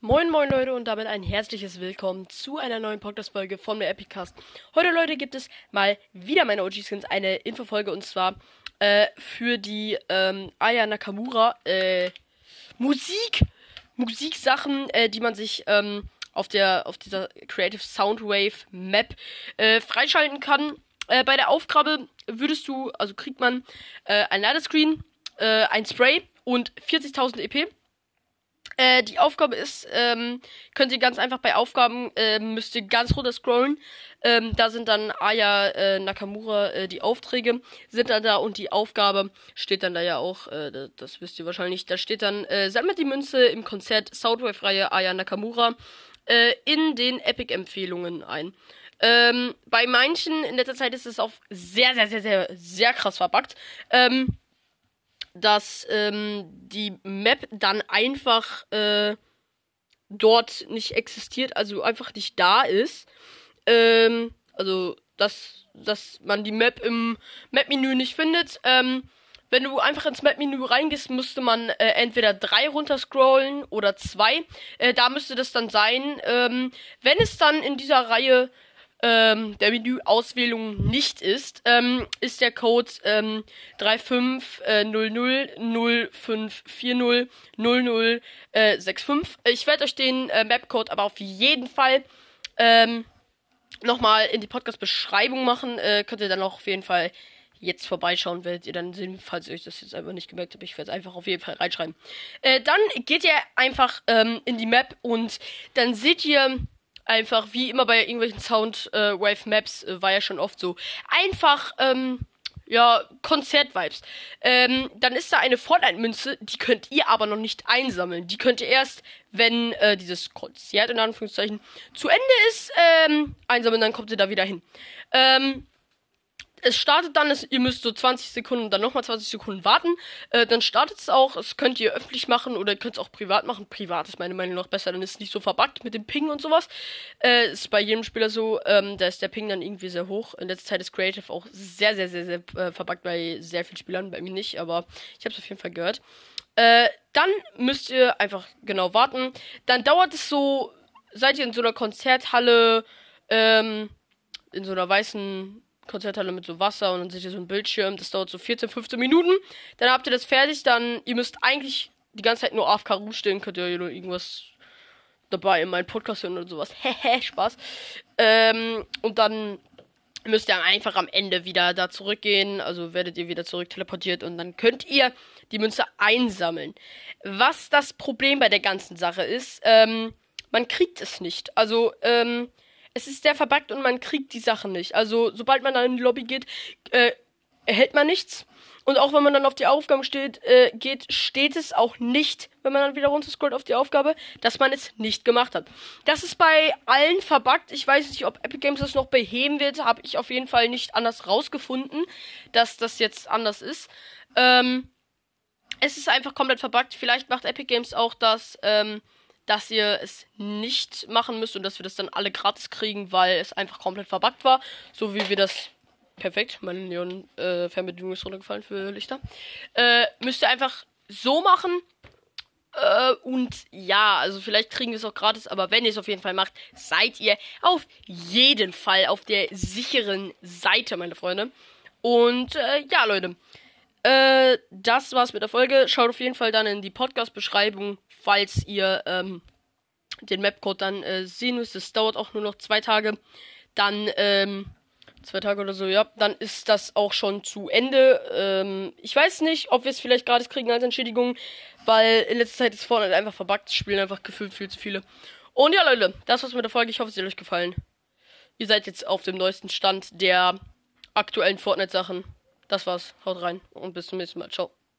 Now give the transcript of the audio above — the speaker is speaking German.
Moin moin Leute und damit ein herzliches Willkommen zu einer neuen Podcast-Folge von mir Epicast. Heute Leute gibt es mal wieder meine OG-Skins, eine Infofolge und zwar äh, für die ähm, Aya Nakamura äh, Musik, Musiksachen, äh, die man sich ähm, auf der auf dieser Creative Soundwave Map äh, freischalten kann. Äh, bei der Aufgabe würdest du, also kriegt man äh, ein Ladescreen, äh, ein Spray und 40.000 EP. Äh, die Aufgabe ist, ähm, könnt ihr ganz einfach bei Aufgaben, äh, müsst ihr ganz runter scrollen. Ähm, da sind dann Aya äh, Nakamura, äh, die Aufträge sind dann da und die Aufgabe steht dann da ja auch, äh, das, das wisst ihr wahrscheinlich, da steht dann, äh, sammelt die Münze im Konzert Soundwave-Reihe Aya Nakamura äh, in den Epic-Empfehlungen ein. Ähm, bei manchen in letzter Zeit ist es auch sehr, sehr, sehr, sehr, sehr krass verbuggt. Ähm, dass ähm, die Map dann einfach äh, dort nicht existiert, also einfach nicht da ist. Ähm, also, dass, dass man die Map im Map-Menü nicht findet. Ähm, wenn du einfach ins Map-Menü reingehst, müsste man äh, entweder drei runterscrollen oder zwei. Äh, da müsste das dann sein. Ähm, wenn es dann in dieser Reihe ähm, der Menüauswählung nicht ist, ähm, ist der Code ähm, 350005400065. Äh, ich werde euch den äh, Mapcode aber auf jeden Fall ähm, nochmal in die Podcast-Beschreibung machen. Äh, könnt ihr dann auch auf jeden Fall jetzt vorbeischauen, werdet ihr dann sehen, falls ihr euch das jetzt einfach nicht gemerkt habt. Ich werde es einfach auf jeden Fall reinschreiben. Äh, dann geht ihr einfach ähm, in die Map und dann seht ihr einfach, wie immer bei irgendwelchen Soundwave-Maps, äh, war ja schon oft so, einfach, ähm, ja, Konzert-Vibes. Ähm, dann ist da eine Fortnite-Münze, die könnt ihr aber noch nicht einsammeln. Die könnt ihr erst, wenn äh, dieses Konzert in Anführungszeichen zu Ende ist, ähm, einsammeln, dann kommt ihr da wieder hin. Ähm, es startet dann, es, ihr müsst so 20 Sekunden, dann nochmal 20 Sekunden warten. Äh, dann startet es auch. Das könnt ihr öffentlich machen oder ihr könnt es auch privat machen. Privat ist meine Meinung noch besser, dann ist es nicht so verbuggt mit dem Ping und sowas. Äh, ist bei jedem Spieler so, ähm, da ist der Ping dann irgendwie sehr hoch. In letzter Zeit ist Creative auch sehr, sehr, sehr, sehr äh, verbuggt bei sehr vielen Spielern. Bei mir nicht, aber ich habe es auf jeden Fall gehört. Äh, dann müsst ihr einfach genau warten. Dann dauert es so, seid ihr in so einer Konzerthalle, ähm, in so einer weißen Konzerthalle mit so Wasser und dann seht ihr so ein Bildschirm. Das dauert so 14, 15 Minuten. Dann habt ihr das fertig. Dann, ihr müsst eigentlich die ganze Zeit nur AFK rumstehen. Könnt ihr nur irgendwas dabei in meinen Podcast hören oder sowas. Hehe, Spaß. Ähm, und dann müsst ihr einfach am Ende wieder da zurückgehen. Also werdet ihr wieder zurück teleportiert und dann könnt ihr die Münze einsammeln. Was das Problem bei der ganzen Sache ist, ähm, man kriegt es nicht. Also, ähm, es ist sehr verbuggt und man kriegt die Sachen nicht. Also, sobald man dann in die Lobby geht, äh, erhält man nichts. Und auch wenn man dann auf die Aufgaben steht, äh, geht, steht es auch nicht, wenn man dann wieder runterscrollt auf die Aufgabe, dass man es nicht gemacht hat. Das ist bei allen verbuggt. Ich weiß nicht, ob Epic Games das noch beheben wird. Habe ich auf jeden Fall nicht anders rausgefunden, dass das jetzt anders ist. Ähm, es ist einfach komplett verbuggt. Vielleicht macht Epic Games auch das, ähm, dass ihr es nicht machen müsst und dass wir das dann alle gratis kriegen, weil es einfach komplett verbuggt war. So wie wir das. Perfekt, meine Neon-Fernbedienung äh, ist runtergefallen für Lichter. Äh, müsst ihr einfach so machen. Äh, und ja, also vielleicht kriegen wir es auch gratis, aber wenn ihr es auf jeden Fall macht, seid ihr auf jeden Fall auf der sicheren Seite, meine Freunde. Und äh, ja, Leute. Äh, das war's mit der Folge. Schaut auf jeden Fall dann in die Podcast-Beschreibung falls ihr ähm, den Mapcode dann äh, sehen müsst. Es dauert auch nur noch zwei Tage. Dann, ähm, zwei Tage oder so, ja, dann ist das auch schon zu Ende. Ähm, ich weiß nicht, ob wir es vielleicht gratis kriegen als Entschädigung, weil in letzter Zeit ist Fortnite einfach verbuggt, spielen einfach gefühlt viel zu viele. Und ja, Leute, das war's mit der Folge. Ich hoffe, es hat euch gefallen. Ihr seid jetzt auf dem neuesten Stand der aktuellen Fortnite-Sachen. Das war's. Haut rein und bis zum nächsten Mal. Ciao.